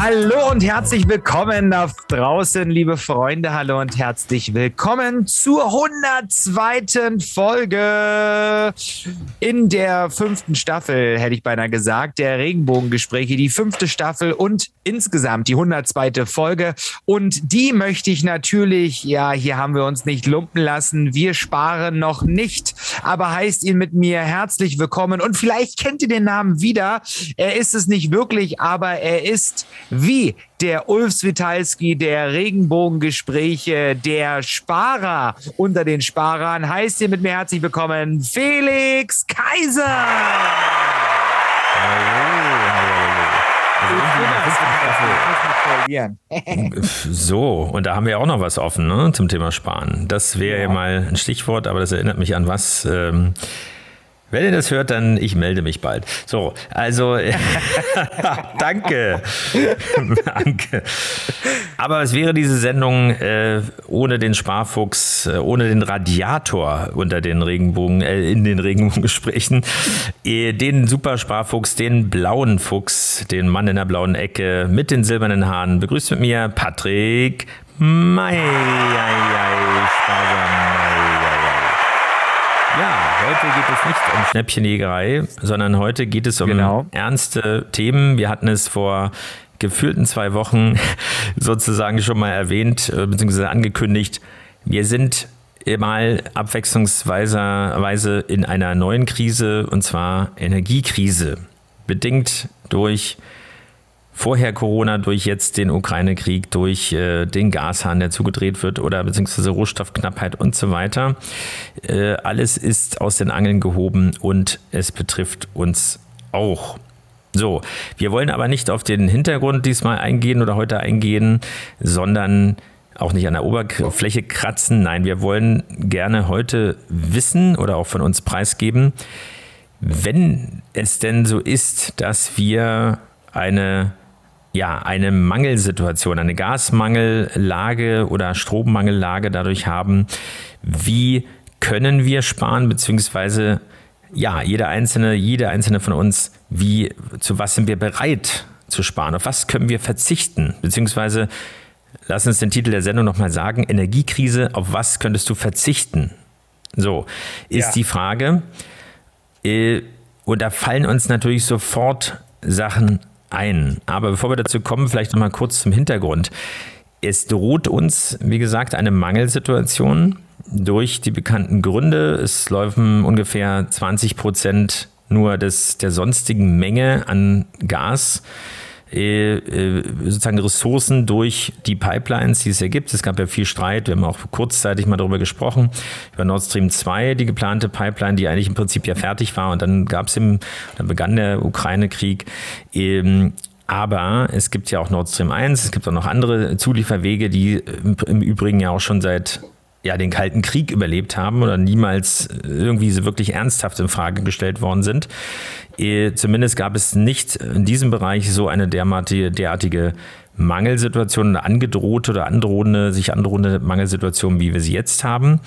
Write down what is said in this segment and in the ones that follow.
Hallo und herzlich willkommen da draußen, liebe Freunde. Hallo und herzlich willkommen zur 102. Folge in der fünften Staffel, hätte ich beinahe gesagt, der Regenbogengespräche, die fünfte Staffel und insgesamt die 102. Folge. Und die möchte ich natürlich, ja, hier haben wir uns nicht lumpen lassen. Wir sparen noch nicht, aber heißt ihn mit mir herzlich willkommen. Und vielleicht kennt ihr den Namen wieder. Er ist es nicht wirklich, aber er ist wie der Ulf Switalski der Regenbogengespräche, der Sparer unter den Sparern, heißt ihr mit mir herzlich willkommen Felix Kaiser. So, und da haben wir auch noch was offen ne, zum Thema Sparen. Das wäre ja. mal ein Stichwort, aber das erinnert mich an was. Ähm, wenn ihr das hört, dann ich melde mich bald. So, also danke. danke. Aber es wäre diese Sendung äh, ohne den Sparfuchs, äh, ohne den Radiator unter den Regenbogen, äh, in den Regenbogengesprächen, äh, den Super Sparfuchs, den blauen Fuchs, den Mann in der blauen Ecke mit den silbernen Haaren. Begrüßt mit mir Patrick May. Geht es nicht um Schnäppchenjägerei, sondern heute geht es um genau. ernste Themen. Wir hatten es vor gefühlten zwei Wochen sozusagen schon mal erwähnt äh, bzw. angekündigt. Wir sind mal abwechslungsweise in einer neuen Krise und zwar Energiekrise, bedingt durch vorher Corona, durch jetzt den Ukraine-Krieg, durch äh, den Gashahn, der zugedreht wird oder beziehungsweise Rohstoffknappheit und so weiter. Äh, alles ist aus den Angeln gehoben und es betrifft uns auch. So, wir wollen aber nicht auf den Hintergrund diesmal eingehen oder heute eingehen, sondern auch nicht an der Oberfläche kratzen. Nein, wir wollen gerne heute wissen oder auch von uns preisgeben, wenn es denn so ist, dass wir eine ja, eine Mangelsituation, eine Gasmangellage oder Strommangellage dadurch haben, wie können wir sparen, beziehungsweise ja, jeder einzelne, jede einzelne von uns, wie, zu was sind wir bereit zu sparen, auf was können wir verzichten, beziehungsweise lass uns den Titel der Sendung nochmal sagen, Energiekrise, auf was könntest du verzichten? So, ist ja. die Frage. Äh, und da fallen uns natürlich sofort Sachen ein. Aber bevor wir dazu kommen, vielleicht noch mal kurz zum Hintergrund. Es droht uns, wie gesagt, eine Mangelsituation durch die bekannten Gründe. Es laufen ungefähr 20 Prozent nur des, der sonstigen Menge an Gas sozusagen Ressourcen durch die Pipelines, die es ja gibt. Es gab ja viel Streit. Wir haben auch kurzzeitig mal darüber gesprochen, über Nord Stream 2, die geplante Pipeline, die eigentlich im Prinzip ja fertig war. Und dann gab es im, dann begann der Ukraine-Krieg. Ähm, aber es gibt ja auch Nord Stream 1, es gibt auch noch andere Zulieferwege, die im Übrigen ja auch schon seit ja, den Kalten Krieg überlebt haben oder niemals irgendwie so wirklich ernsthaft in Frage gestellt worden sind. Eh, zumindest gab es nicht in diesem Bereich so eine derartige, Mangelsituation, eine angedrohte oder androhende, sich androhende Mangelsituation, wie wir sie jetzt haben.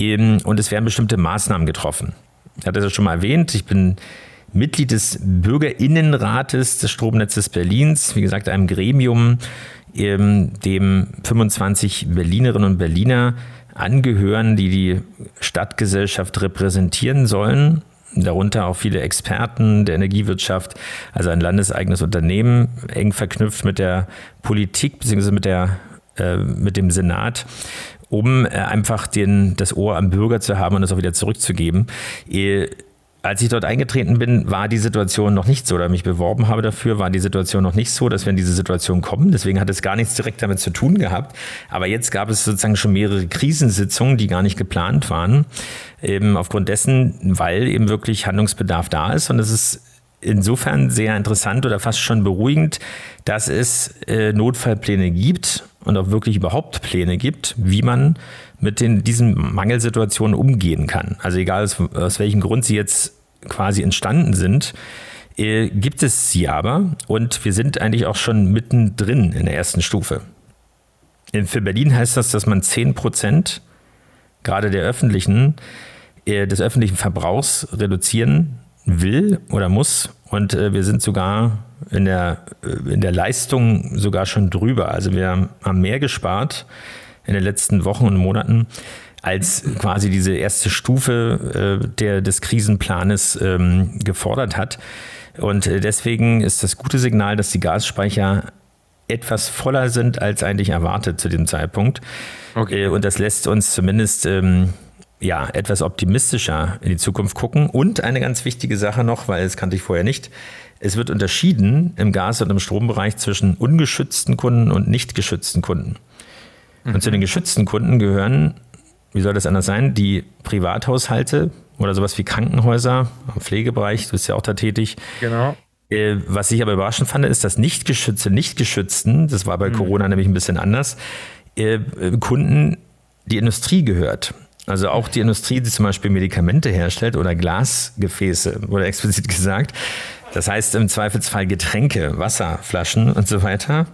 Und es werden bestimmte Maßnahmen getroffen. Ich hatte das schon mal erwähnt. Ich bin Mitglied des Bürgerinnenrates des Stromnetzes Berlins, wie gesagt, einem Gremium, dem 25 Berlinerinnen und Berliner angehören, die die Stadtgesellschaft repräsentieren sollen. Darunter auch viele Experten der Energiewirtschaft, also ein landeseigenes Unternehmen, eng verknüpft mit der Politik bzw. mit, äh, mit dem Senat um äh, einfach den, das Ohr am Bürger zu haben und es auch wieder zurückzugeben als ich dort eingetreten bin, war die Situation noch nicht so, oder mich beworben habe dafür, war die Situation noch nicht so, dass wir in diese Situation kommen. Deswegen hat es gar nichts direkt damit zu tun gehabt. Aber jetzt gab es sozusagen schon mehrere Krisensitzungen, die gar nicht geplant waren. Eben aufgrund dessen, weil eben wirklich Handlungsbedarf da ist. Und es ist insofern sehr interessant oder fast schon beruhigend, dass es äh, Notfallpläne gibt und auch wirklich überhaupt Pläne gibt, wie man mit den, diesen Mangelsituationen umgehen kann. Also egal aus, aus welchem Grund sie jetzt quasi entstanden sind, äh, gibt es sie aber und wir sind eigentlich auch schon mittendrin in der ersten Stufe. Für Berlin heißt das, dass man 10 Prozent gerade der öffentlichen, äh, des öffentlichen Verbrauchs reduzieren will oder muss. Und äh, wir sind sogar in der, in der Leistung sogar schon drüber. Also wir haben mehr gespart in den letzten Wochen und Monaten als quasi diese erste Stufe äh, der, des Krisenplanes ähm, gefordert hat. Und äh, deswegen ist das gute Signal, dass die Gasspeicher etwas voller sind als eigentlich erwartet zu dem Zeitpunkt. Okay. Äh, und das lässt uns zumindest ähm, ja, etwas optimistischer in die Zukunft gucken. Und eine ganz wichtige Sache noch, weil das kannte ich vorher nicht. Es wird unterschieden im Gas- und im Strombereich zwischen ungeschützten Kunden und nicht geschützten Kunden. Mhm. Und zu den geschützten Kunden gehören wie soll das anders sein, die Privathaushalte oder sowas wie Krankenhäuser, im Pflegebereich, du bist ja auch da tätig. Genau. Äh, was ich aber überraschend fand, ist, dass nicht geschützte, nicht geschützten, das war bei mhm. Corona nämlich ein bisschen anders, äh, Kunden die Industrie gehört. Also auch die Industrie, die zum Beispiel Medikamente herstellt oder Glasgefäße, wurde explizit gesagt. Das heißt im Zweifelsfall Getränke, Wasserflaschen und so weiter.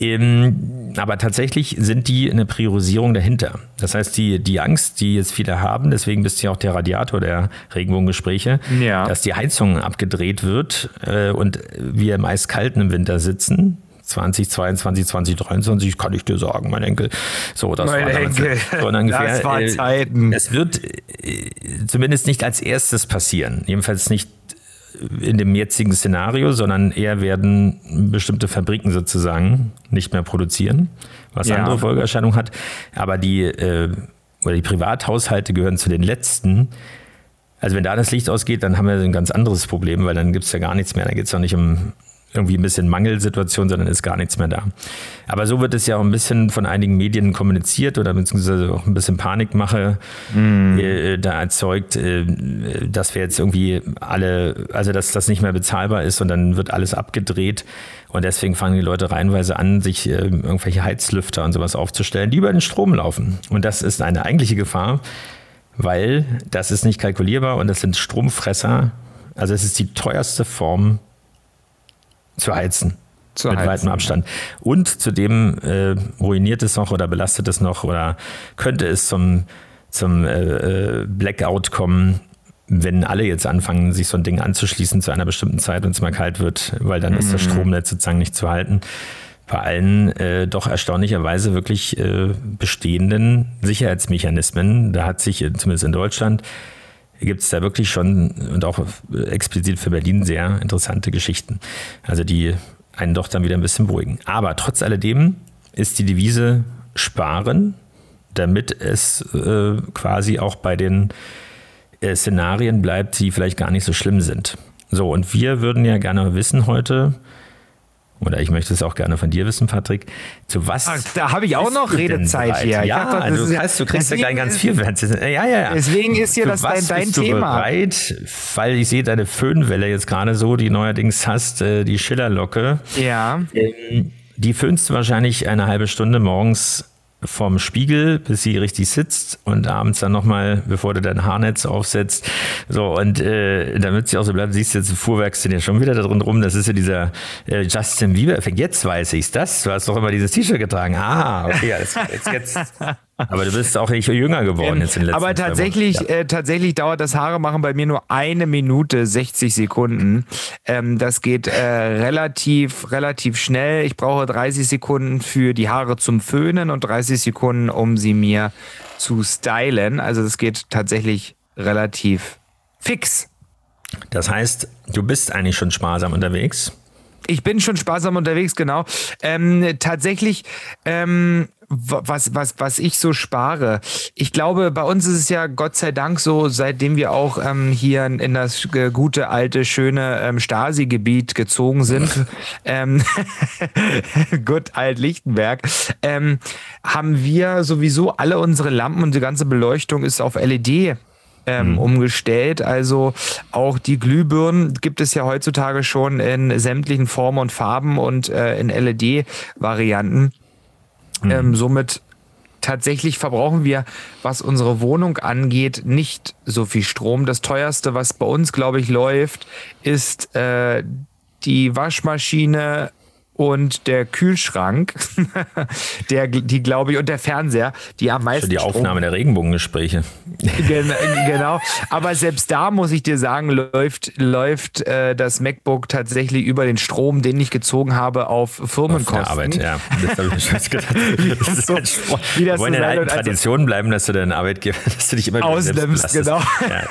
Ähm, aber tatsächlich sind die eine Priorisierung dahinter. Das heißt, die, die Angst, die jetzt viele haben, deswegen bist du ja auch der Radiator der Regenbogengespräche, ja. dass die Heizung abgedreht wird äh, und wir im Eiskalten im Winter sitzen, 2022, 2023, kann ich dir sagen, mein Enkel. So, das mein war Enkel. So ungefähr, das war äh, Zeiten. Es wird äh, zumindest nicht als erstes passieren. Jedenfalls nicht in dem jetzigen Szenario, sondern eher werden bestimmte Fabriken sozusagen nicht mehr produzieren, was ja. andere Folgeerscheinungen hat. Aber die, äh, oder die Privathaushalte gehören zu den letzten. Also wenn da das Licht ausgeht, dann haben wir ein ganz anderes Problem, weil dann gibt es ja gar nichts mehr. Da geht es auch nicht um irgendwie ein bisschen Mangelsituation, sondern ist gar nichts mehr da. Aber so wird es ja auch ein bisschen von einigen Medien kommuniziert oder beziehungsweise auch ein bisschen Panikmache mm. äh, da erzeugt, äh, dass wir jetzt irgendwie alle, also dass das nicht mehr bezahlbar ist und dann wird alles abgedreht und deswegen fangen die Leute reihenweise an, sich äh, irgendwelche Heizlüfter und sowas aufzustellen, die über den Strom laufen. Und das ist eine eigentliche Gefahr, weil das ist nicht kalkulierbar und das sind Stromfresser. Also es ist die teuerste Form zu heizen. Zu mit heizen. weitem Abstand. Und zudem äh, ruiniert es noch oder belastet es noch oder könnte es zum, zum äh, äh, Blackout kommen, wenn alle jetzt anfangen, sich so ein Ding anzuschließen zu einer bestimmten Zeit und es mal kalt wird, weil dann mhm. ist das mhm. Stromnetz sozusagen nicht zu halten. Bei allen äh, doch erstaunlicherweise wirklich äh, bestehenden Sicherheitsmechanismen, da hat sich zumindest in Deutschland gibt es da wirklich schon und auch explizit für Berlin sehr interessante Geschichten. Also die einen doch dann wieder ein bisschen beruhigen. Aber trotz alledem ist die Devise sparen, damit es äh, quasi auch bei den äh, Szenarien bleibt, die vielleicht gar nicht so schlimm sind. So, und wir würden ja gerne wissen heute, oder ich möchte es auch gerne von dir wissen, Patrick, zu was. Ach, da habe ich auch noch Redezeit hier. Ja, also du, kannst, du kriegst ja gleich ganz viel. Ja, ja, ja. Deswegen ist hier das dein, dein bist Thema. Du bereit, weil ich sehe deine Föhnwelle jetzt gerade so, die neuerdings hast, äh, die Schillerlocke. Ja. Ähm, die föhnst du wahrscheinlich eine halbe Stunde morgens vorm Spiegel, bis sie richtig sitzt und abends dann nochmal, bevor du dein Haarnetz aufsetzt. So, und äh, damit sie auch so bleibt, siehst du jetzt, fuhrwerkst du ja schon wieder da drin rum. Das ist ja dieser äh, Justin Bieber-Effekt. Jetzt weiß ich's. Das, du hast doch immer dieses T-Shirt getragen. Ah, okay, jetzt, jetzt, jetzt aber du bist auch nicht jünger geworden ähm, jetzt in den letzten Aber tatsächlich, ja. äh, tatsächlich dauert das Haare machen bei mir nur eine Minute 60 Sekunden. Ähm, das geht äh, relativ, relativ schnell. Ich brauche 30 Sekunden für die Haare zum Föhnen und 30 Sekunden, um sie mir zu stylen. Also das geht tatsächlich relativ fix. Das heißt, du bist eigentlich schon sparsam unterwegs. Ich bin schon sparsam unterwegs, genau. Ähm, tatsächlich ähm, was, was, was ich so spare. Ich glaube, bei uns ist es ja Gott sei Dank so, seitdem wir auch ähm, hier in das gute, alte, schöne ähm, Stasi-Gebiet gezogen sind, ähm, gut alt Lichtenberg, ähm, haben wir sowieso alle unsere Lampen und die ganze Beleuchtung ist auf LED ähm, mhm. umgestellt. Also auch die Glühbirnen gibt es ja heutzutage schon in sämtlichen Formen und Farben und äh, in LED-Varianten. Mhm. Ähm, somit tatsächlich verbrauchen wir, was unsere Wohnung angeht, nicht so viel Strom. Das teuerste, was bei uns, glaube ich, läuft, ist äh, die Waschmaschine und der Kühlschrank, der, die glaube ich, und der Fernseher, die am meisten. Für die Aufnahme der Regenbogengespräche. Gen genau. Aber selbst da muss ich dir sagen, läuft, läuft äh, das MacBook tatsächlich über den Strom, den ich gezogen habe, auf Firmenkosten. Auf Arbeit, ja. Das habe ich schon gedacht. Das ist so, wie das wollen so in der alten Tradition bleiben, dass du deinen Arbeitgeber, dass du dich immer ausnimmst, genau. Ja.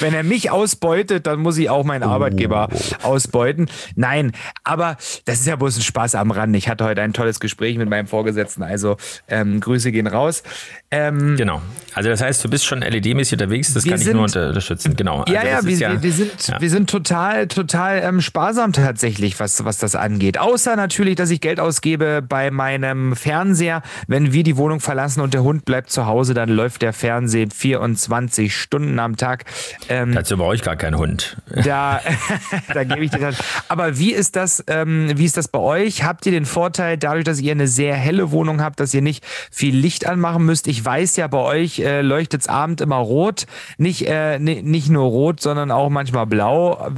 Wenn er mich ausbeutet, dann muss ich auch meinen Arbeitgeber oh. ausbeuten. Nein, aber das ist ja bloß großen Spaß am Rand. Ich hatte heute ein tolles Gespräch mit meinem Vorgesetzten, also ähm, Grüße gehen raus. Ähm, genau. Also das heißt, du bist schon LED-mäßig unterwegs, das kann sind, ich nur unterstützen. Genau. Also ja, ja wir, ja, wir, sind, ja. wir sind total, total ähm, sparsam tatsächlich, was, was das angeht. Außer natürlich, dass ich Geld ausgebe bei meinem Fernseher. Wenn wir die Wohnung verlassen und der Hund bleibt zu Hause, dann läuft der Fernseher 24 Stunden am Tag. Ähm, Dazu brauche ich gar keinen Hund. Da, da gebe ich dir das. Aber wie ist das, ähm, wie ist das bei euch? Habt ihr den Vorteil, dadurch, dass ihr eine sehr helle Wohnung habt, dass ihr nicht viel Licht anmachen müsst? Ich weiß ja, bei euch äh, leuchtet es abend immer rot. Nicht, äh, nicht nur rot, sondern auch manchmal blau.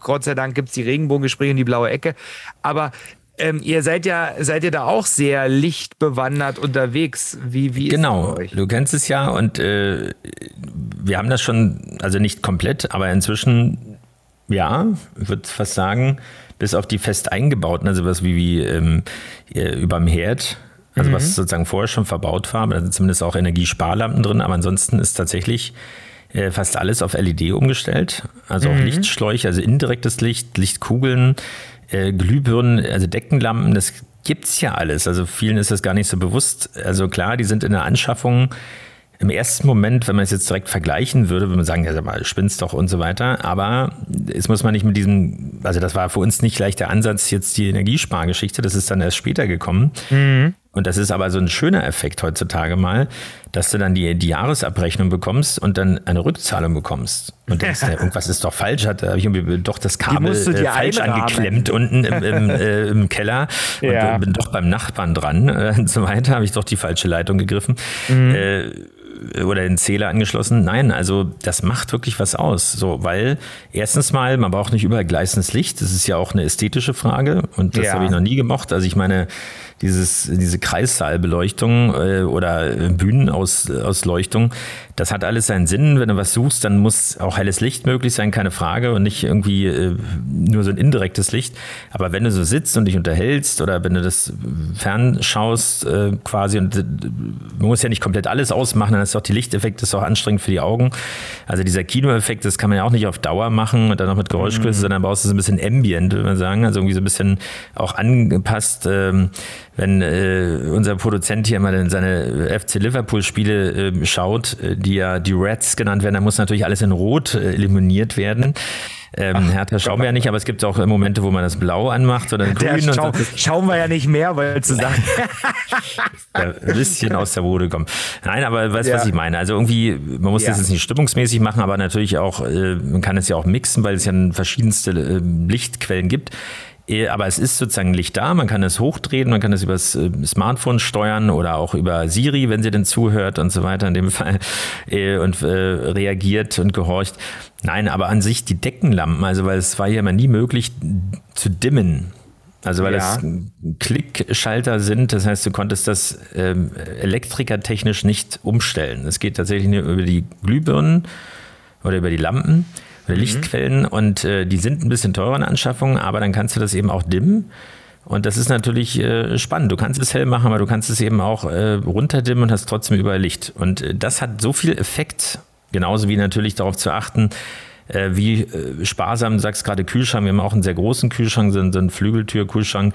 Gott sei Dank gibt es die Regenbogengespräche und die blaue Ecke. Aber ähm, ihr seid ja, seid ihr da auch sehr lichtbewandert unterwegs. Wie, wie genau, du kennst es ja und äh, wir haben das schon, also nicht komplett, aber inzwischen, ja, ich würde fast sagen, bis auf die fest eingebauten, also was wie, wie ähm, überm Herd, also mhm. was sozusagen vorher schon verbaut war, aber da sind zumindest auch Energiesparlampen drin, aber ansonsten ist tatsächlich äh, fast alles auf LED umgestellt. Also mhm. auch Lichtschläuche, also indirektes Licht, Lichtkugeln, äh, Glühbirnen, also Deckenlampen, das gibt's ja alles. Also vielen ist das gar nicht so bewusst. Also klar, die sind in der Anschaffung im ersten Moment, wenn man es jetzt direkt vergleichen würde, würde man sagen, ja, sag mal, spinnst doch und so weiter. Aber es muss man nicht mit diesem, also das war für uns nicht gleich der Ansatz, jetzt die Energiespargeschichte, das ist dann erst später gekommen. Mhm. Und das ist aber so ein schöner Effekt heutzutage mal, dass du dann die, die Jahresabrechnung bekommst und dann eine Rückzahlung bekommst. Und denkst, ja, irgendwas ist doch falsch, hat habe ich irgendwie doch das Kabel äh, falsch einrahmen. angeklemmt unten im, im, äh, im Keller ja. und bin doch beim Nachbarn dran äh, und so weiter, habe ich doch die falsche Leitung gegriffen. Mhm. Äh, oder den Zähler angeschlossen. Nein, also das macht wirklich was aus. So, weil erstens mal, man braucht nicht überall gleißendes Licht. Das ist ja auch eine ästhetische Frage und das ja. habe ich noch nie gemocht. Also ich meine, dieses, diese Kreissaalbeleuchtung äh, oder Bühnenausleuchtung, das hat alles seinen Sinn. Wenn du was suchst, dann muss auch helles Licht möglich sein, keine Frage, und nicht irgendwie äh, nur so ein indirektes Licht. Aber wenn du so sitzt und dich unterhältst oder wenn du das fernschaust äh, quasi und äh, man muss ja nicht komplett alles ausmachen, dann ist auch die Lichteffekte ist auch anstrengend für die Augen. Also dieser Kinoeffekt, das kann man ja auch nicht auf Dauer machen und dann noch mit Geräuschkulisse, mhm. sondern brauchst du so ein bisschen Ambient, würde man sagen, also irgendwie so ein bisschen auch angepasst. Ähm, wenn äh, unser Produzent hier mal in seine FC Liverpool-Spiele äh, schaut, äh, die ja die Reds genannt werden, dann muss natürlich alles in Rot äh, eliminiert werden. Ähm, Ach, Hertha schauen wir ja nicht, aber es gibt auch Momente, wo man das Blau anmacht oder grün. Schau, und so. Schauen wir ja nicht mehr, weil zu sagen. ein bisschen aus der Mode kommen. Nein, aber weißt du, ja. was ich meine? Also irgendwie, man muss ja. das jetzt nicht stimmungsmäßig machen, aber natürlich auch, äh, man kann es ja auch mixen, weil es ja verschiedenste äh, Lichtquellen gibt. Äh, aber es ist sozusagen Licht da, man kann es hochdrehen, man kann es über das äh, Smartphone steuern oder auch über Siri, wenn sie denn zuhört und so weiter in dem Fall äh, und reagiert und gehorcht. Nein, aber an sich die Deckenlampen, also weil es war ja immer nie möglich zu dimmen. Also weil ja. das Klickschalter sind, das heißt, du konntest das ähm, elektrikertechnisch nicht umstellen. Es geht tatsächlich nur über die Glühbirnen oder über die Lampen. Lichtquellen und äh, die sind ein bisschen teurer in Anschaffung, aber dann kannst du das eben auch dimmen. Und das ist natürlich äh, spannend. Du kannst es hell machen, aber du kannst es eben auch äh, runterdimmen und hast trotzdem überall Licht. Und äh, das hat so viel Effekt, genauso wie natürlich darauf zu achten, äh, wie äh, sparsam, du sagst gerade Kühlschrank, wir haben auch einen sehr großen Kühlschrank, so, so einen Flügeltür-Kühlschrank,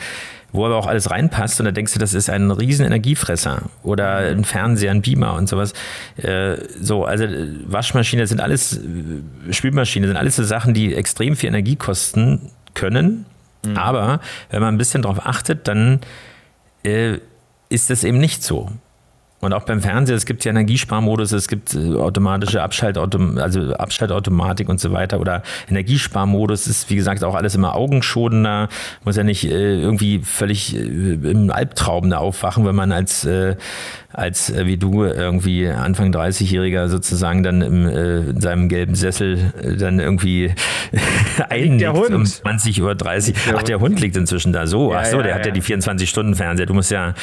wo aber auch alles reinpasst und da denkst du, das ist ein riesen Energiefresser oder ein Fernseher, ein Beamer und sowas. Äh, so, also Waschmaschine sind alles, Spülmaschine sind alles so Sachen, die extrem viel Energie kosten können, mhm. aber wenn man ein bisschen drauf achtet, dann äh, ist das eben nicht so. Und auch beim Fernseher, es gibt ja Energiesparmodus, es gibt äh, automatische Abschaltautom also Abschaltautomatik und so weiter oder Energiesparmodus ist, wie gesagt, auch alles immer augenschonender, muss ja nicht äh, irgendwie völlig äh, im Albtraum da aufwachen, wenn man als äh, als äh, wie du irgendwie Anfang 30-Jähriger sozusagen dann im, äh, in seinem gelben Sessel äh, dann irgendwie einnickt um 20.30 Uhr. Ach, der Hund liegt inzwischen da so. Ja, Ach so, ja, der ja. hat ja die 24-Stunden-Fernseher. Du musst ja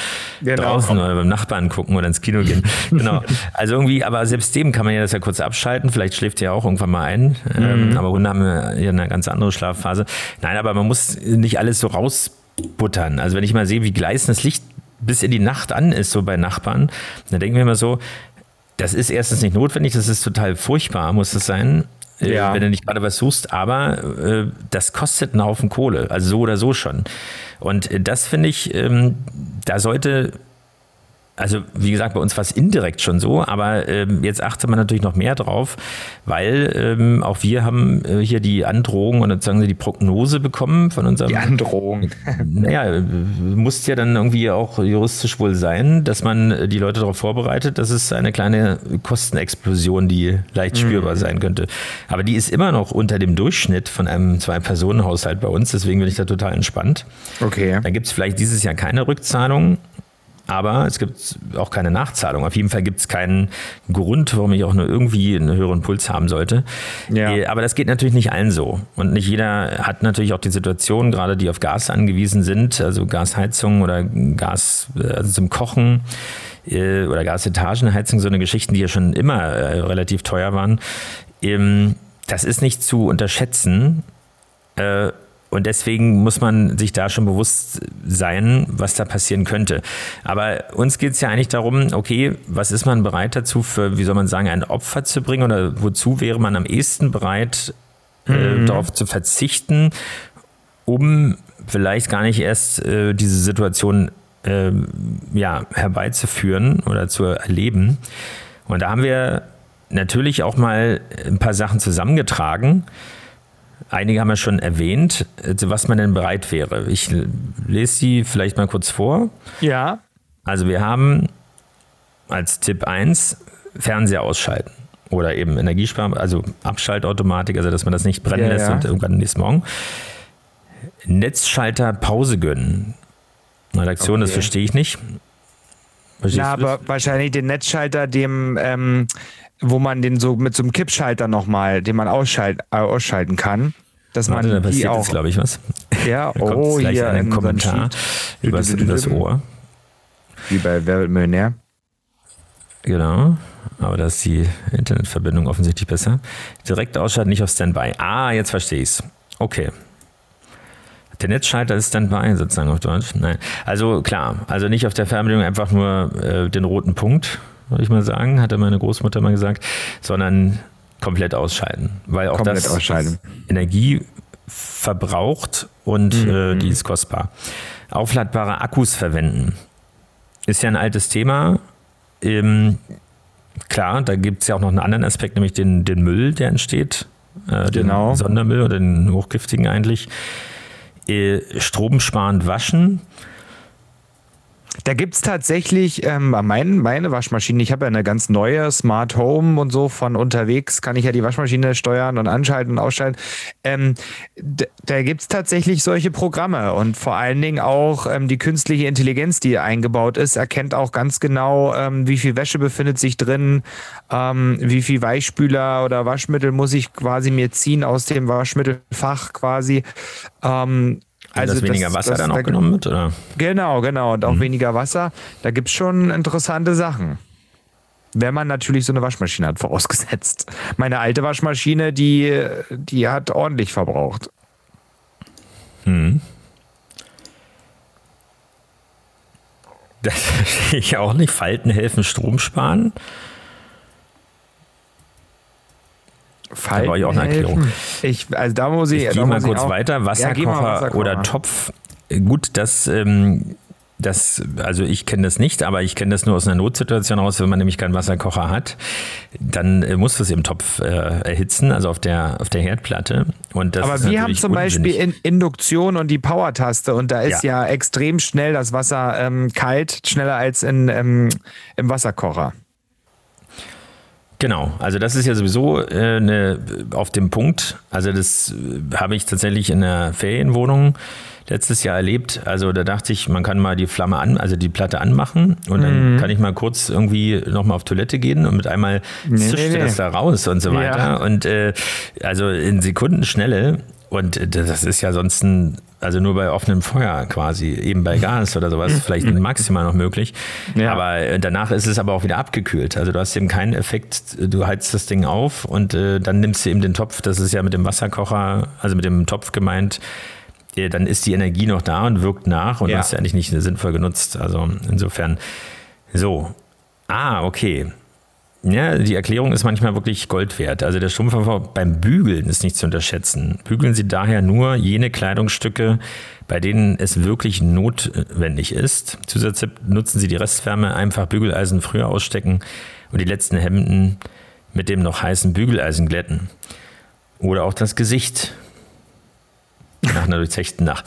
genau. draußen oder beim Nachbarn gucken oder ins Kino gehen. genau. Also irgendwie, aber selbst dem kann man ja das ja kurz abschalten. Vielleicht schläft er ja auch irgendwann mal ein. Ähm, mhm. aber Hunde haben ja eine ganz andere Schlafphase. Nein, aber man muss nicht alles so rausbuttern. Also wenn ich mal sehe, wie gleißendes Licht bis in die Nacht an ist, so bei Nachbarn, dann denken wir immer so, das ist erstens nicht notwendig, das ist total furchtbar, muss es sein. Äh, ja. wenn du nicht gerade was suchst, aber äh, das kostet einen Haufen Kohle, also so oder so schon. Und äh, das finde ich, ähm, da sollte also wie gesagt, bei uns war es indirekt schon so, aber ähm, jetzt achtet man natürlich noch mehr drauf, weil ähm, auch wir haben äh, hier die Androhung und sozusagen die Prognose bekommen von unserem. Die Androhung. naja, muss ja dann irgendwie auch juristisch wohl sein, dass man die Leute darauf vorbereitet, dass es eine kleine Kostenexplosion, die leicht mhm. spürbar mhm. sein könnte. Aber die ist immer noch unter dem Durchschnitt von einem Zwei-Personen-Haushalt bei uns, deswegen bin ich da total entspannt. Okay. Dann gibt es vielleicht dieses Jahr keine Rückzahlung aber es gibt auch keine Nachzahlung. Auf jeden Fall gibt es keinen Grund, warum ich auch nur irgendwie einen höheren Puls haben sollte. Ja. Äh, aber das geht natürlich nicht allen so. Und nicht jeder hat natürlich auch die Situation, gerade die auf Gas angewiesen sind, also Gasheizung oder Gas also zum Kochen äh, oder Gasetagenheizung, so eine Geschichten, die ja schon immer äh, relativ teuer waren. Ähm, das ist nicht zu unterschätzen. Und deswegen muss man sich da schon bewusst sein, was da passieren könnte. Aber uns geht es ja eigentlich darum, okay, was ist man bereit dazu für, wie soll man sagen, ein Opfer zu bringen oder wozu wäre man am ehesten bereit, äh, mhm. darauf zu verzichten, um vielleicht gar nicht erst äh, diese Situation äh, ja, herbeizuführen oder zu erleben. Und da haben wir natürlich auch mal ein paar Sachen zusammengetragen. Einige haben ja schon erwähnt, was man denn bereit wäre. Ich lese sie vielleicht mal kurz vor. Ja. Also wir haben als Tipp 1 Fernseher ausschalten oder eben Energiesparen, also Abschaltautomatik, also dass man das nicht brennen ja, lässt ja. und irgendwann nächsten Morgen. Netzschalter Pause gönnen. Redaktion, okay. das verstehe ich nicht. Verstehst Na, aber wahrscheinlich den Netzschalter, dem ähm, wo man den so mit so einem Kippschalter nochmal, den man ausschalt, äh, ausschalten kann. Dass Warte, man da passiert auch, jetzt, glaube ich, was. Ja, da oh, gleich hier einen Kommentar über das Ohr. Wie bei Wer wird Millionär? Genau, aber da ist die Internetverbindung offensichtlich besser. Direkt ausschalten, nicht auf Standby. Ah, jetzt verstehe ich es. Okay. Der Netzschalter ist Standby sozusagen auf Deutsch. Nein. Also klar, also nicht auf der Fernbedienung einfach nur äh, den roten Punkt würde ich mal sagen, hatte meine Großmutter mal gesagt, sondern komplett ausschalten. Weil auch komplett das. Energie verbraucht und mhm. äh, die ist kostbar. Aufladbare Akkus verwenden. Ist ja ein altes Thema. Ähm, klar, da gibt es ja auch noch einen anderen Aspekt, nämlich den, den Müll, der entsteht. Äh, genau. Den Sondermüll oder den hochgiftigen eigentlich. Äh, stromsparend waschen. Da gibt es tatsächlich ähm, mein, meine Waschmaschine. Ich habe ja eine ganz neue Smart Home und so von unterwegs kann ich ja die Waschmaschine steuern und anschalten und ausschalten. Ähm, da gibt es tatsächlich solche Programme und vor allen Dingen auch ähm, die künstliche Intelligenz, die eingebaut ist, erkennt auch ganz genau, ähm, wie viel Wäsche befindet sich drin, ähm, wie viel Weichspüler oder Waschmittel muss ich quasi mir ziehen aus dem Waschmittelfach quasi. Also dass weniger Wasser das, dann auch genommen wird, oder? Genau, genau. Und auch mhm. weniger Wasser. Da gibt es schon interessante Sachen. Wenn man natürlich so eine Waschmaschine hat, vorausgesetzt. Meine alte Waschmaschine, die, die hat ordentlich verbraucht. Hm. Das verstehe ich auch nicht. Falten helfen, Strom sparen. Falten da war ich auch eine Erklärung. Ich, also da muss ich, ich gehe mal kurz auch, weiter. Wasserkocher, ja, Wasserkocher, oder Topf. Gut, das, ähm, das, also ich kenne das nicht, aber ich kenne das nur aus einer Notsituation raus, wenn man nämlich keinen Wasserkocher hat, dann äh, muss du es im Topf äh, erhitzen, also auf der, auf der Herdplatte. Aber wir haben zum unsinnig. Beispiel in Induktion und die Power-Taste und da ist ja, ja extrem schnell das Wasser ähm, kalt, schneller als in, ähm, im Wasserkocher. Genau, also das ist ja sowieso äh, ne, auf dem Punkt. Also das äh, habe ich tatsächlich in der Ferienwohnung letztes Jahr erlebt. Also da dachte ich, man kann mal die Flamme an, also die Platte anmachen und dann mhm. kann ich mal kurz irgendwie nochmal auf Toilette gehen und mit einmal nee, zischte nee, nee. das da raus und so weiter. Ja. Und äh, also in Sekundenschnelle und äh, das ist ja sonst ein, also nur bei offenem Feuer quasi, eben bei Gas oder sowas, vielleicht maximal noch möglich. Ja. Aber äh, danach ist es aber auch wieder abgekühlt. Also du hast eben keinen Effekt, du heizt das Ding auf und äh, dann nimmst du eben den Topf, das ist ja mit dem Wasserkocher, also mit dem Topf gemeint, äh, dann ist die Energie noch da und wirkt nach und ja. hast ja eigentlich nicht sinnvoll genutzt. Also insofern so. Ah, okay. Ja, die Erklärung ist manchmal wirklich Gold wert. Also der Strumpfverfall beim Bügeln ist nicht zu unterschätzen. Bügeln Sie daher nur jene Kleidungsstücke, bei denen es wirklich notwendig ist. Zusatztipp, nutzen Sie die Restwärme, einfach Bügeleisen früher ausstecken und die letzten Hemden mit dem noch heißen Bügeleisen glätten. Oder auch das Gesicht nach einer durchzechten Nacht.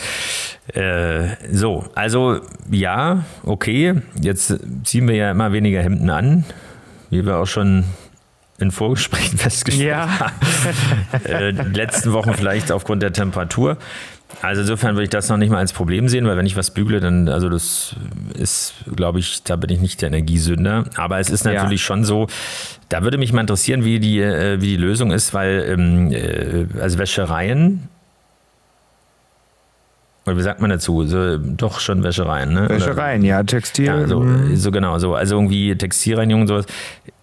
Äh, so, also ja, okay, jetzt ziehen wir ja immer weniger Hemden an wie wir auch schon in Vorgesprächen festgestellt ja. haben. äh, letzten Wochen vielleicht aufgrund der Temperatur. Also insofern würde ich das noch nicht mal als Problem sehen, weil wenn ich was bügle, dann, also das ist, glaube ich, da bin ich nicht der Energiesünder. Aber es ist natürlich ja. schon so, da würde mich mal interessieren, wie die, äh, wie die Lösung ist, weil ähm, äh, also Wäschereien wie sagt man dazu? So, doch schon Wäschereien, ne? Wäschereien, Oder, ja, Textil. Ja, so, so genau, so. Also irgendwie Textilreinigung und sowas.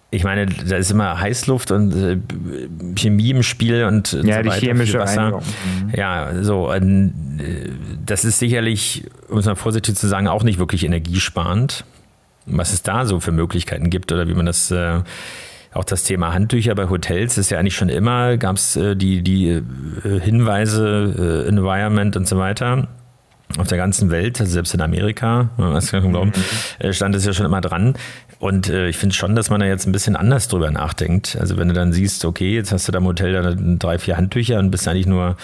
Ich meine, da ist immer Heißluft und äh, Chemie im Spiel und ja, so die chemische Wasser. Mhm. Ja, so. Äh, das ist sicherlich, um es mal vorsichtig zu sagen, auch nicht wirklich energiesparend. Was es da so für Möglichkeiten gibt oder wie man das äh, auch das Thema Handtücher bei Hotels ist ja eigentlich schon immer, gab es äh, die, die äh, Hinweise, äh, Environment und so weiter auf der ganzen Welt, also selbst in Amerika, glauben, mhm. Stand es ja schon immer dran. Und äh, ich finde schon, dass man da jetzt ein bisschen anders drüber nachdenkt. Also wenn du dann siehst, okay, jetzt hast du da im Hotel dann drei, vier Handtücher und bist eigentlich nur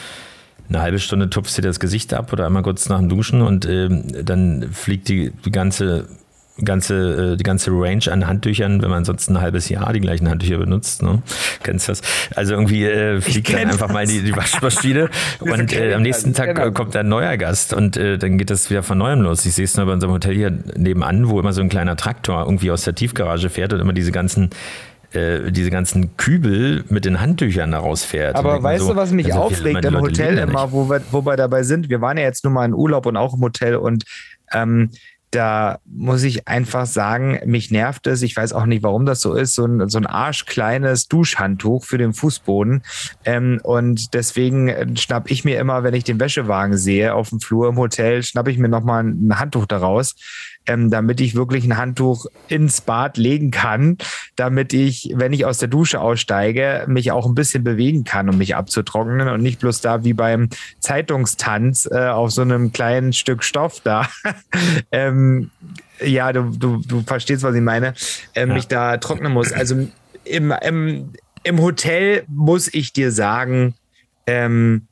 eine halbe Stunde tupfst dir das Gesicht ab oder einmal kurz nach dem Duschen und äh, dann fliegt die, die ganze ganze, äh, die ganze Range an Handtüchern, wenn man sonst ein halbes Jahr die gleichen Handtücher benutzt. Ne? Kennst du das? Also irgendwie äh, fliegt dann einfach mal die, die Waschmaschine und äh, am nächsten Tag genau. kommt ein neuer Gast und äh, dann geht das wieder von neuem los. Ich sehe es nur bei unserem Hotel hier nebenan, wo immer so ein kleiner Traktor irgendwie aus der Tiefgarage fährt und immer diese ganzen äh, diese ganzen Kübel mit den Handtüchern daraus fährt. Aber weißt so, du, was mich also aufregt im Hotel immer, wo wir, wo wir dabei sind? Wir waren ja jetzt nur mal in Urlaub und auch im Hotel und ähm, da muss ich einfach sagen, mich nervt es. Ich weiß auch nicht, warum das so ist. So ein, so ein arschkleines Duschhandtuch für den Fußboden. Ähm, und deswegen schnapp ich mir immer, wenn ich den Wäschewagen sehe auf dem Flur im Hotel, schnapp ich mir nochmal ein Handtuch daraus ähm, damit ich wirklich ein Handtuch ins Bad legen kann, damit ich, wenn ich aus der Dusche aussteige, mich auch ein bisschen bewegen kann, um mich abzutrocknen und nicht bloß da wie beim Zeitungstanz äh, auf so einem kleinen Stück Stoff da. ähm, ja, du, du, du verstehst, was ich meine, äh, ja. mich da trocknen muss. Also im, im, im Hotel muss ich dir sagen, ähm,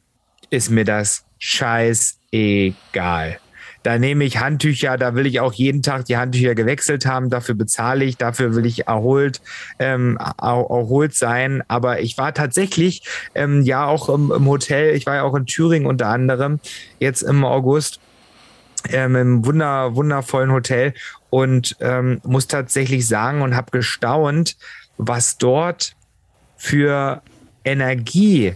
ist mir das scheißegal. Da nehme ich Handtücher, da will ich auch jeden Tag die Handtücher gewechselt haben, dafür bezahle ich, dafür will ich erholt, ähm, erholt sein. Aber ich war tatsächlich ähm, ja auch im, im Hotel, ich war ja auch in Thüringen unter anderem, jetzt im August. Ähm, im wunder, wundervollen Hotel und ähm, muss tatsächlich sagen und habe gestaunt, was dort für Energie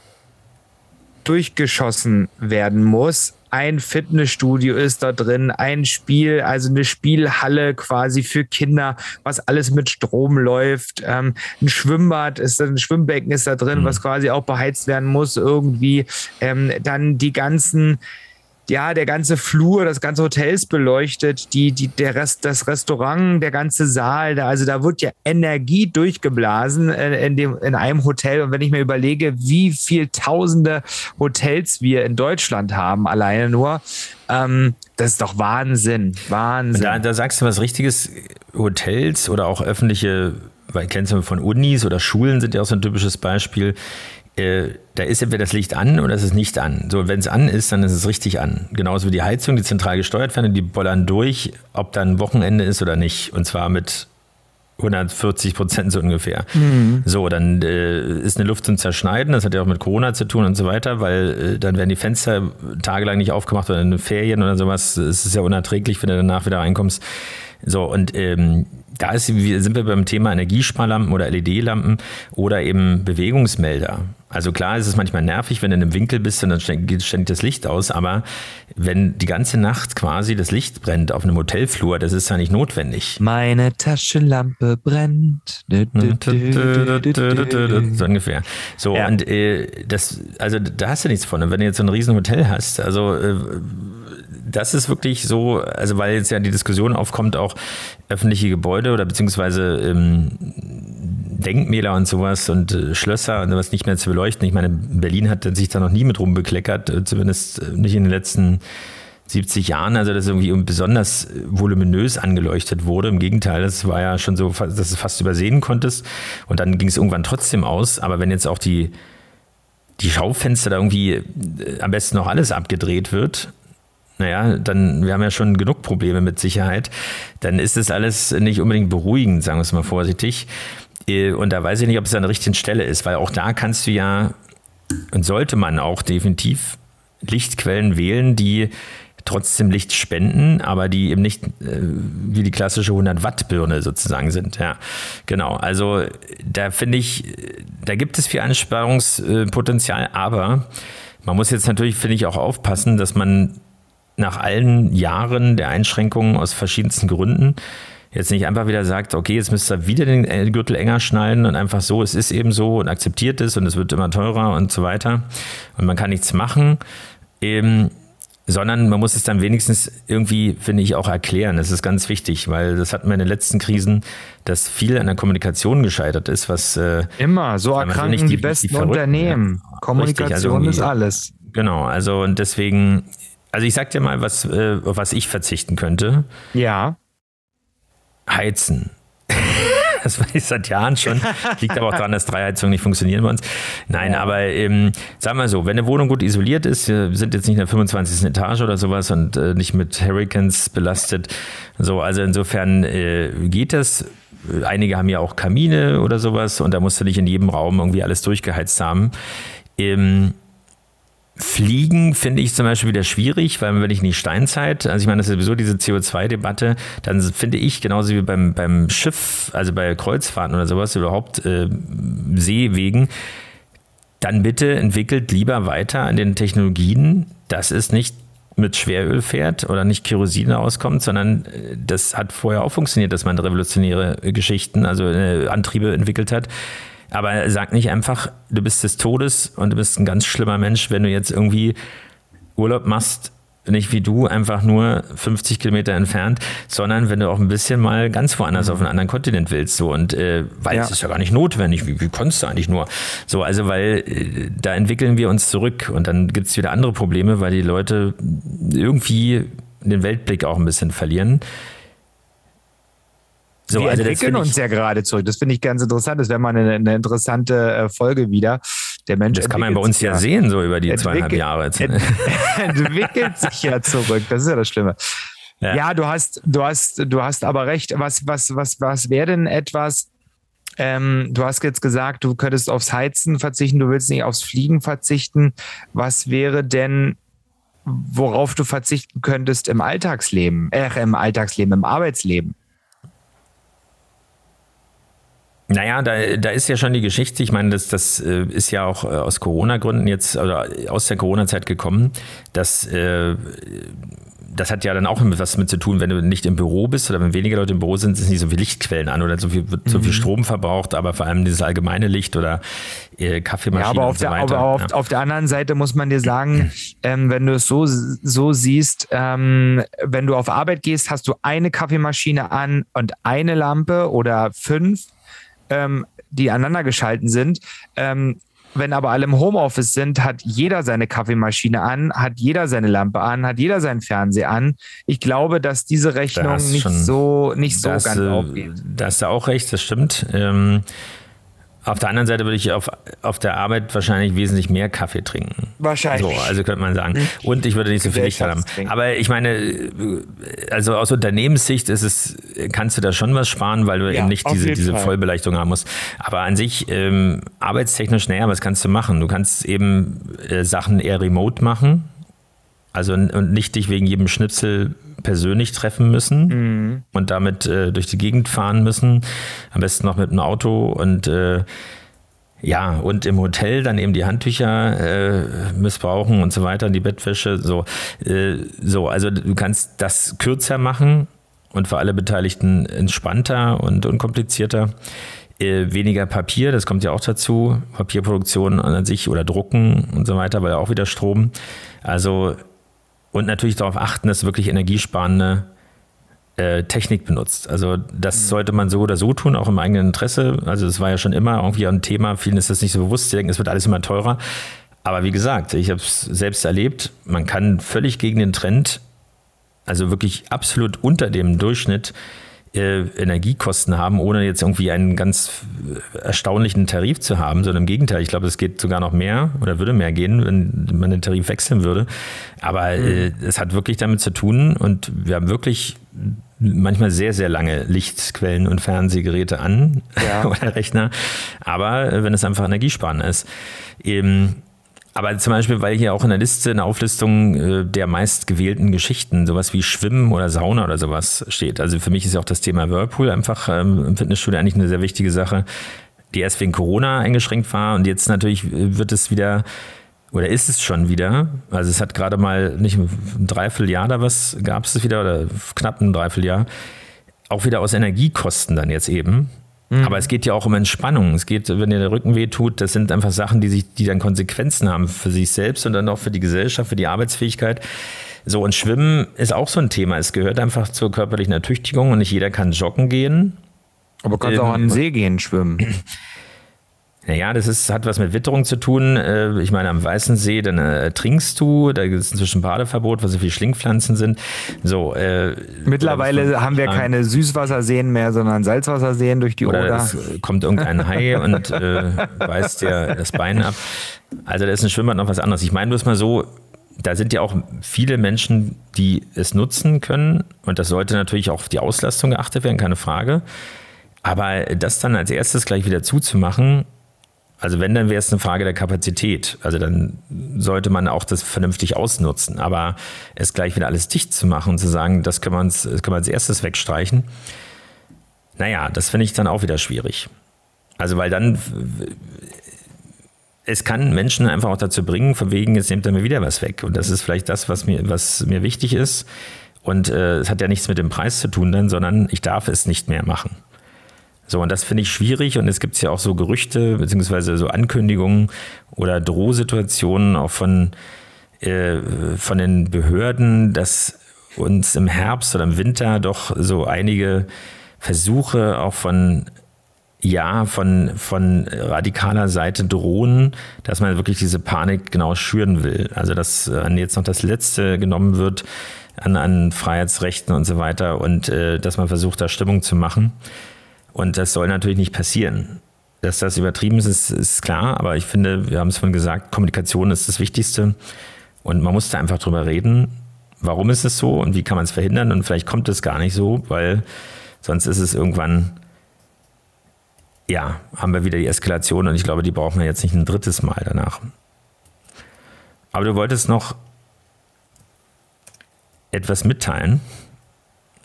durchgeschossen werden muss ein Fitnessstudio ist da drin, ein Spiel, also eine Spielhalle quasi für Kinder, was alles mit Strom läuft. Ähm, ein Schwimmbad ist da, ein Schwimmbecken ist da drin, mhm. was quasi auch beheizt werden muss irgendwie. Ähm, dann die ganzen ja, der ganze Flur, das ganze Hotel ist beleuchtet, die, die, der Rest, das Restaurant, der ganze Saal, da, also da wird ja Energie durchgeblasen in, äh, in, dem, in einem Hotel. Und wenn ich mir überlege, wie viel tausende Hotels wir in Deutschland haben, alleine nur, ähm, das ist doch Wahnsinn. Wahnsinn. Da, da sagst du was Richtiges. Hotels oder auch öffentliche, weil kennst du von Unis oder Schulen sind ja auch so ein typisches Beispiel äh, da ist entweder das Licht an oder es ist nicht an. So, wenn es an ist, dann ist es richtig an. Genauso wie die Heizung, die zentral gesteuert werden, die bollern durch, ob dann Wochenende ist oder nicht. Und zwar mit 140 Prozent so ungefähr. Mhm. So, dann äh, ist eine Luft zum Zerschneiden, das hat ja auch mit Corona zu tun und so weiter, weil äh, dann werden die Fenster tagelang nicht aufgemacht oder in Ferien oder sowas. Es ist ja unerträglich, wenn du danach wieder reinkommst. So, und ähm, da ist, sind wir beim Thema Energiesparlampen oder LED-Lampen oder eben Bewegungsmelder. Also klar ist es manchmal nervig, wenn du in einem Winkel bist und dann geht ständig das Licht aus, aber wenn die ganze Nacht quasi das Licht brennt auf einem Hotelflur, das ist ja nicht notwendig. Meine Taschenlampe brennt. So ungefähr. So, ja. und äh, das, also da hast du nichts von. Und wenn du jetzt so ein riesen Hotel hast, also äh, das ist wirklich so, also weil jetzt ja die Diskussion aufkommt, auch öffentliche Gebäude oder beziehungsweise ähm, Denkmäler und sowas und äh, Schlösser und sowas nicht mehr zu beleuchten. Ich meine, Berlin hat sich da noch nie mit rumbekleckert, äh, zumindest äh, nicht in den letzten 70 Jahren, also dass irgendwie besonders voluminös angeleuchtet wurde. Im Gegenteil, das war ja schon so, dass du es fast übersehen konntest. Und dann ging es irgendwann trotzdem aus. Aber wenn jetzt auch die, die Schaufenster da irgendwie am besten noch alles abgedreht wird, naja, dann, wir haben ja schon genug Probleme mit Sicherheit, dann ist das alles nicht unbedingt beruhigend, sagen wir es mal vorsichtig. Äh, und da weiß ich nicht, ob es an der richtigen Stelle ist, weil auch da kannst du ja und sollte man auch definitiv Lichtquellen wählen, die trotzdem Licht spenden, aber die eben nicht äh, wie die klassische 100 Watt Birne sozusagen sind. Ja, genau. Also da finde ich, da gibt es viel Einsparungspotenzial, aber man muss jetzt natürlich, finde ich, auch aufpassen, dass man nach allen Jahren der Einschränkungen aus verschiedensten Gründen jetzt nicht einfach wieder sagt, okay, jetzt müsst ihr wieder den äh, Gürtel enger schnallen und einfach so, es ist eben so und akzeptiert es und es wird immer teurer und so weiter und man kann nichts machen, eben, sondern man muss es dann wenigstens irgendwie, finde ich, auch erklären. Das ist ganz wichtig, weil das hatten wir in den letzten Krisen, dass viel an der Kommunikation gescheitert ist, was äh, immer so erkranken die, die, besten die Unternehmen. Ja. Kommunikation Richtig, also ist alles. Genau, also und deswegen also ich sag dir mal, was, äh, auf was ich verzichten könnte. Ja. Heizen. Das weiß ich seit Jahren schon. Liegt aber auch daran, dass drei Heizungen nicht funktionieren bei uns. Nein, ja. aber ähm, sagen wir so, wenn eine Wohnung gut isoliert ist, wir sind jetzt nicht in der 25. Etage oder sowas und äh, nicht mit Hurricanes belastet. So, also insofern äh, geht das. Einige haben ja auch Kamine oder sowas und da musst du nicht in jedem Raum irgendwie alles durchgeheizt haben. Ähm, Fliegen finde ich zum Beispiel wieder schwierig, weil wenn ich in die Steinzeit, also ich meine, das ist sowieso diese CO2-Debatte, dann finde ich genauso wie beim, beim Schiff, also bei Kreuzfahrten oder sowas, überhaupt äh, Seewegen, dann bitte entwickelt lieber weiter an den Technologien, dass es nicht mit Schweröl fährt oder nicht Kerosin auskommt, sondern äh, das hat vorher auch funktioniert, dass man revolutionäre Geschichten, also äh, Antriebe entwickelt hat aber sag nicht einfach, du bist des Todes und du bist ein ganz schlimmer Mensch, wenn du jetzt irgendwie Urlaub machst, nicht wie du, einfach nur 50 Kilometer entfernt, sondern wenn du auch ein bisschen mal ganz woanders mhm. auf einen anderen Kontinent willst. So und äh, weil ja. es ist ja gar nicht notwendig. Wie, wie konntest du eigentlich nur? So, also weil äh, da entwickeln wir uns zurück und dann gibt es wieder andere Probleme, weil die Leute irgendwie den Weltblick auch ein bisschen verlieren. So, wir also entwickeln uns ja gerade zurück. Das finde ich ganz interessant. Das wäre mal eine, eine interessante äh, Folge wieder. Der Mensch das kann man bei uns ja sehen, so über die zweieinhalb Jahre. Ent entwickelt sich ja zurück. Das ist ja das Schlimme. Ja. ja, du hast, du hast, du hast aber recht. Was, was, was, was wäre denn etwas, ähm, du hast jetzt gesagt, du könntest aufs Heizen verzichten, du willst nicht aufs Fliegen verzichten. Was wäre denn, worauf du verzichten könntest im Alltagsleben, äh, im Alltagsleben, im Arbeitsleben? Naja, da, da ist ja schon die Geschichte, ich meine, das, das äh, ist ja auch äh, aus Corona-Gründen jetzt, oder aus der Corona-Zeit gekommen, dass äh, das hat ja dann auch was mit zu tun, wenn du nicht im Büro bist oder wenn weniger Leute im Büro sind, sind nicht so viele Lichtquellen an oder so viel, wird so viel mhm. Strom verbraucht, aber vor allem dieses allgemeine Licht oder äh, Kaffeemaschine ja, aber auf so der, weiter. Aber auf, ja. auf, der anderen Seite muss man dir sagen, ähm, wenn du es so, so siehst, ähm, wenn du auf Arbeit gehst, hast du eine Kaffeemaschine an und eine Lampe oder fünf ähm, die aneinander geschalten sind. Ähm, wenn aber alle im Homeoffice sind, hat jeder seine Kaffeemaschine an, hat jeder seine Lampe an, hat jeder seinen Fernseher an. Ich glaube, dass diese Rechnung nicht schon, so nicht so ganz äh, aufgeht. Da hast du auch recht, das stimmt. Ähm, Auf der anderen Seite würde ich auf, auf der Arbeit wahrscheinlich wesentlich mehr Kaffee trinken. Wahrscheinlich. So, also könnte man sagen. Und ich würde nicht so viel Licht haben. Aber ich meine, also aus Unternehmenssicht ist es, kannst du da schon was sparen, weil du ja, eben nicht diese, diese Vollbeleuchtung haben musst. Aber an sich, ähm, arbeitstechnisch, naja, was kannst du machen? Du kannst eben äh, Sachen eher remote machen. Also und nicht dich wegen jedem Schnipsel persönlich treffen müssen mhm. und damit äh, durch die Gegend fahren müssen. Am besten noch mit einem Auto und äh, ja, und im Hotel dann eben die Handtücher äh, missbrauchen und so weiter, die Bettwäsche. So, äh, so, also du kannst das kürzer machen und für alle Beteiligten entspannter und unkomplizierter. Äh, weniger Papier, das kommt ja auch dazu. Papierproduktion an sich oder Drucken und so weiter, weil ja auch wieder Strom. Also und natürlich darauf achten, dass wirklich energiesparende äh, Technik benutzt. Also das mhm. sollte man so oder so tun, auch im eigenen Interesse. Also das war ja schon immer irgendwie ein Thema. Vielen ist das nicht so bewusst. Sie denken, es wird alles immer teurer. Aber wie gesagt, ich habe es selbst erlebt. Man kann völlig gegen den Trend, also wirklich absolut unter dem Durchschnitt äh, Energiekosten haben, ohne jetzt irgendwie einen ganz erstaunlichen Tarif zu haben, sondern im Gegenteil, ich glaube, es geht sogar noch mehr oder würde mehr gehen, wenn man den Tarif wechseln würde. Aber mhm. äh, es hat wirklich damit zu tun und wir haben wirklich manchmal sehr, sehr lange Lichtquellen und Fernsehgeräte an ja. oder Rechner. Aber äh, wenn es einfach Energiesparen ist. Eben, aber zum Beispiel, weil hier auch in der Liste eine Auflistung äh, der meistgewählten Geschichten, sowas wie Schwimmen oder Sauna oder sowas steht. Also für mich ist ja auch das Thema Whirlpool einfach ähm, im Fitnessstudio eigentlich eine sehr wichtige Sache, die erst wegen Corona eingeschränkt war und jetzt natürlich äh, wird es wieder oder ist es schon wieder? Also es hat gerade mal nicht ein Dreivierteljahr da was gab es wieder oder knapp ein Dreivierteljahr. Auch wieder aus Energiekosten dann jetzt eben. Mhm. Aber es geht ja auch um Entspannung. Es geht, wenn dir der Rücken weh tut, das sind einfach Sachen, die sich, die dann Konsequenzen haben für sich selbst und dann auch für die Gesellschaft, für die Arbeitsfähigkeit. So, und Schwimmen ist auch so ein Thema. Es gehört einfach zur körperlichen Ertüchtigung und nicht jeder kann joggen gehen. Aber kannst ähm, auch an den See gehen, schwimmen. Naja, das ist, hat was mit Witterung zu tun. Äh, ich meine, am Weißen See, dann äh, trinkst du, da gibt es inzwischen Badeverbot, weil so viele Schlingpflanzen sind. So, äh, Mittlerweile haben wir keine Süßwasserseen mehr, sondern Salzwasserseen durch die oder Oder. Es kommt irgendein Hai und äh, beißt dir das Bein ab. Also da ist ein Schwimmbad noch was anderes. Ich meine bloß mal so, da sind ja auch viele Menschen, die es nutzen können. Und das sollte natürlich auch auf die Auslastung geachtet werden, keine Frage. Aber das dann als erstes gleich wieder zuzumachen, also wenn, dann wäre es eine Frage der Kapazität. Also dann sollte man auch das vernünftig ausnutzen. Aber es gleich wieder alles dicht zu machen und zu sagen, das können wir, als erstes wegstreichen, naja, das finde ich dann auch wieder schwierig. Also weil dann, es kann Menschen einfach auch dazu bringen, von wegen, jetzt nimmt er mir wieder was weg. Und das ist vielleicht das, was mir, was mir wichtig ist. Und äh, es hat ja nichts mit dem Preis zu tun dann, sondern ich darf es nicht mehr machen. So, und das finde ich schwierig und es gibt ja auch so Gerüchte beziehungsweise so Ankündigungen oder Drohsituationen auch von, äh, von den Behörden, dass uns im Herbst oder im Winter doch so einige Versuche auch von ja, von, von radikaler Seite drohen, dass man wirklich diese Panik genau schüren will. Also, dass jetzt noch das Letzte genommen wird an, an Freiheitsrechten und so weiter und äh, dass man versucht, da Stimmung zu machen. Und das soll natürlich nicht passieren. Dass das übertrieben ist, ist, klar, aber ich finde, wir haben es vorhin gesagt, Kommunikation ist das Wichtigste. Und man muss da einfach drüber reden, warum ist es so und wie kann man es verhindern. Und vielleicht kommt es gar nicht so, weil sonst ist es irgendwann, ja, haben wir wieder die Eskalation und ich glaube, die brauchen wir jetzt nicht ein drittes Mal danach. Aber du wolltest noch etwas mitteilen.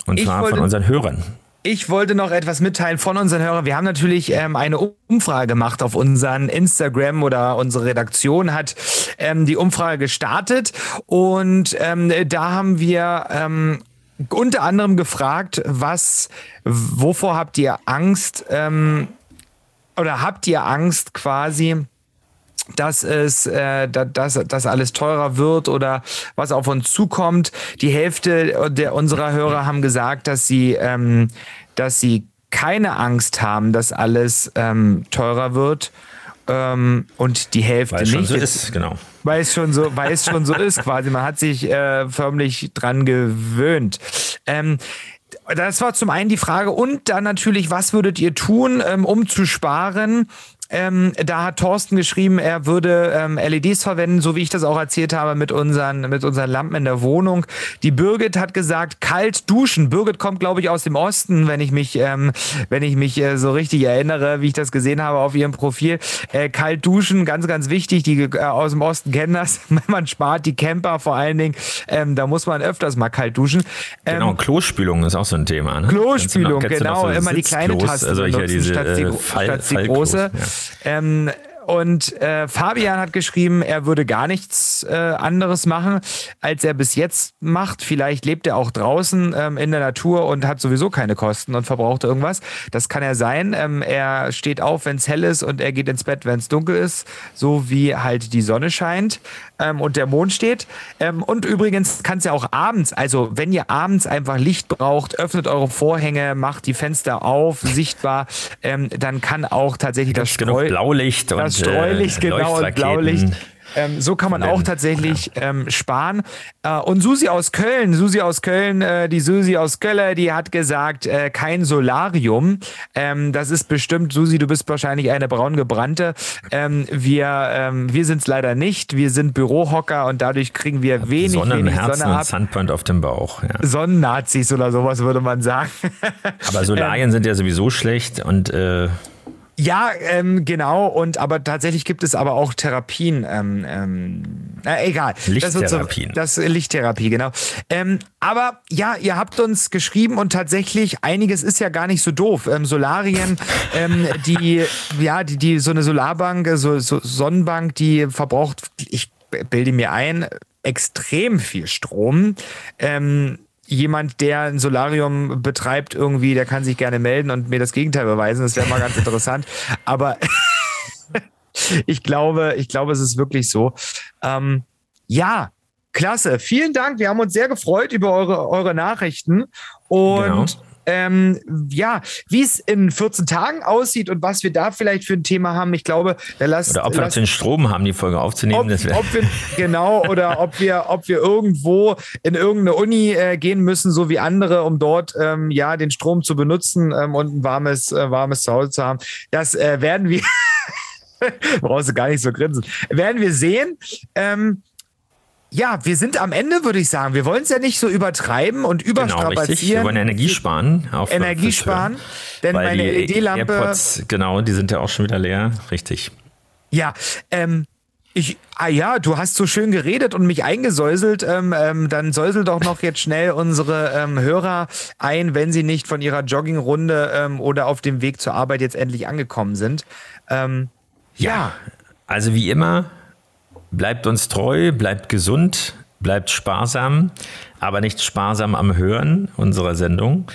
Und zwar von unseren Hörern. Ich wollte noch etwas mitteilen von unseren Hörern. Wir haben natürlich ähm, eine Umfrage gemacht auf unseren Instagram oder unsere Redaktion hat ähm, die Umfrage gestartet und ähm, da haben wir ähm, unter anderem gefragt, was, wovor habt ihr Angst ähm, oder habt ihr Angst quasi? Dass es, äh, dass, dass alles teurer wird oder was auf uns zukommt. Die Hälfte der unserer Hörer haben gesagt, dass sie, ähm, dass sie keine Angst haben, dass alles ähm, teurer wird. Ähm, und die Hälfte weil es nicht. Schon so ist, genau. Weil es schon so, weil es schon so ist, quasi. Man hat sich äh, förmlich dran gewöhnt. Ähm, das war zum einen die Frage und dann natürlich, was würdet ihr tun, ähm, um zu sparen? Ähm, da hat Thorsten geschrieben, er würde ähm, LEDs verwenden, so wie ich das auch erzählt habe mit unseren, mit unseren Lampen in der Wohnung. Die Birgit hat gesagt, kalt duschen. Birgit kommt, glaube ich, aus dem Osten, wenn ich mich, ähm, wenn ich mich äh, so richtig erinnere, wie ich das gesehen habe auf ihrem Profil. Äh, kalt duschen, ganz, ganz wichtig. Die äh, aus dem Osten kennen das. Wenn man spart, die Camper vor allen Dingen, ähm, da muss man öfters mal kalt duschen. Ähm, genau, Klospülung ist auch so ein Thema. Ne? Klospülung, genau. So immer die kleine Taste also benutzen, diese, statt die, äh, Fall, statt die große. Ja. Ähm, und äh, Fabian hat geschrieben, er würde gar nichts äh, anderes machen, als er bis jetzt macht. Vielleicht lebt er auch draußen ähm, in der Natur und hat sowieso keine Kosten und verbraucht irgendwas. Das kann er sein. Ähm, er steht auf, wenn es hell ist und er geht ins Bett, wenn es dunkel ist, so wie halt die Sonne scheint ähm, und der Mond steht. Ähm, und übrigens kann es ja auch abends, also wenn ihr abends einfach Licht braucht, öffnet eure Vorhänge, macht die Fenster auf, sichtbar, ähm, dann kann auch tatsächlich das, Streu Blaulicht und Streulicht, äh, genau, und Blaulicht. Ähm, so kann man auch tatsächlich ähm, sparen. Äh, und Susi aus Köln, Susi aus Köln, äh, die Susi aus Köln, die hat gesagt, äh, kein Solarium. Ähm, das ist bestimmt, Susi, du bist wahrscheinlich eine braungebrannte. Ähm, wir ähm, wir sind es leider nicht. Wir sind Bürohocker und dadurch kriegen wir wenig, Sonne wenig Herzen Sonne ab. und Sunburn auf dem Bauch. Ja. Sonnennazis oder sowas würde man sagen. Aber Solarien sind ja sowieso schlecht und äh ja, ähm, genau. Und aber tatsächlich gibt es aber auch Therapien. Ähm, ähm, na, egal. Lichttherapien. Das, so, das Lichttherapie, genau. Ähm, aber ja, ihr habt uns geschrieben und tatsächlich einiges ist ja gar nicht so doof. Ähm, Solarien, ähm, die ja, die die so eine Solarbank, so, so Sonnenbank, die verbraucht, ich bilde mir ein, extrem viel Strom. Ähm, jemand, der ein Solarium betreibt, irgendwie, der kann sich gerne melden und mir das Gegenteil beweisen. Das wäre mal ganz interessant. Aber ich glaube, ich glaube, es ist wirklich so. Ähm, ja, klasse. Vielen Dank. Wir haben uns sehr gefreut über eure, eure Nachrichten. Und genau ähm, ja, wie es in 14 Tagen aussieht und was wir da vielleicht für ein Thema haben. Ich glaube, da lasst Oder ob wir lasst, den Strom haben, die Folge aufzunehmen. Ob, ob wir, genau, oder ob wir, ob wir irgendwo in irgendeine Uni äh, gehen müssen, so wie andere, um dort ähm, ja den Strom zu benutzen ähm, und ein warmes, äh, warmes Zuhause zu haben. Das äh, werden wir. brauchst du gar nicht so grinsen. Werden wir sehen. Ähm, ja, wir sind am Ende, würde ich sagen. Wir wollen es ja nicht so übertreiben und überstrapazieren. Genau. Wir wollen Energie sparen. Auf Energie sparen, denn meine LED-Lampe... AirPods, genau, die sind ja auch schon wieder leer. Richtig. Ja, ähm, ich, ah ja, du hast so schön geredet und mich eingesäuselt. Ähm, ähm, dann säusel doch noch jetzt schnell unsere ähm, Hörer ein, wenn sie nicht von ihrer Joggingrunde ähm, oder auf dem Weg zur Arbeit jetzt endlich angekommen sind. Ähm, ja. ja, also wie immer, Bleibt uns treu, bleibt gesund, bleibt sparsam, aber nicht sparsam am Hören unserer Sendung.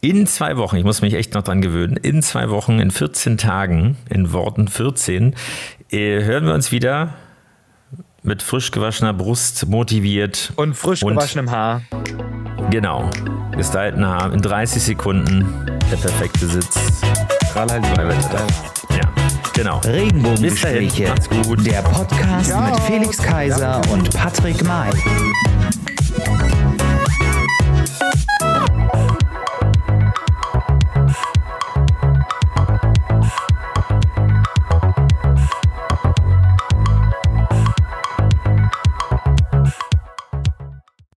In zwei Wochen, ich muss mich echt noch dran gewöhnen, in zwei Wochen, in 14 Tagen, in Worten 14, äh, hören wir uns wieder mit frisch gewaschener Brust, motiviert. Und frisch und gewaschenem Haar. Genau. Gestylten Haar in 30 Sekunden. Der perfekte Sitz. Ja. Genau. Regenbogengespräche. Der Podcast ja. mit Felix Kaiser und Patrick May.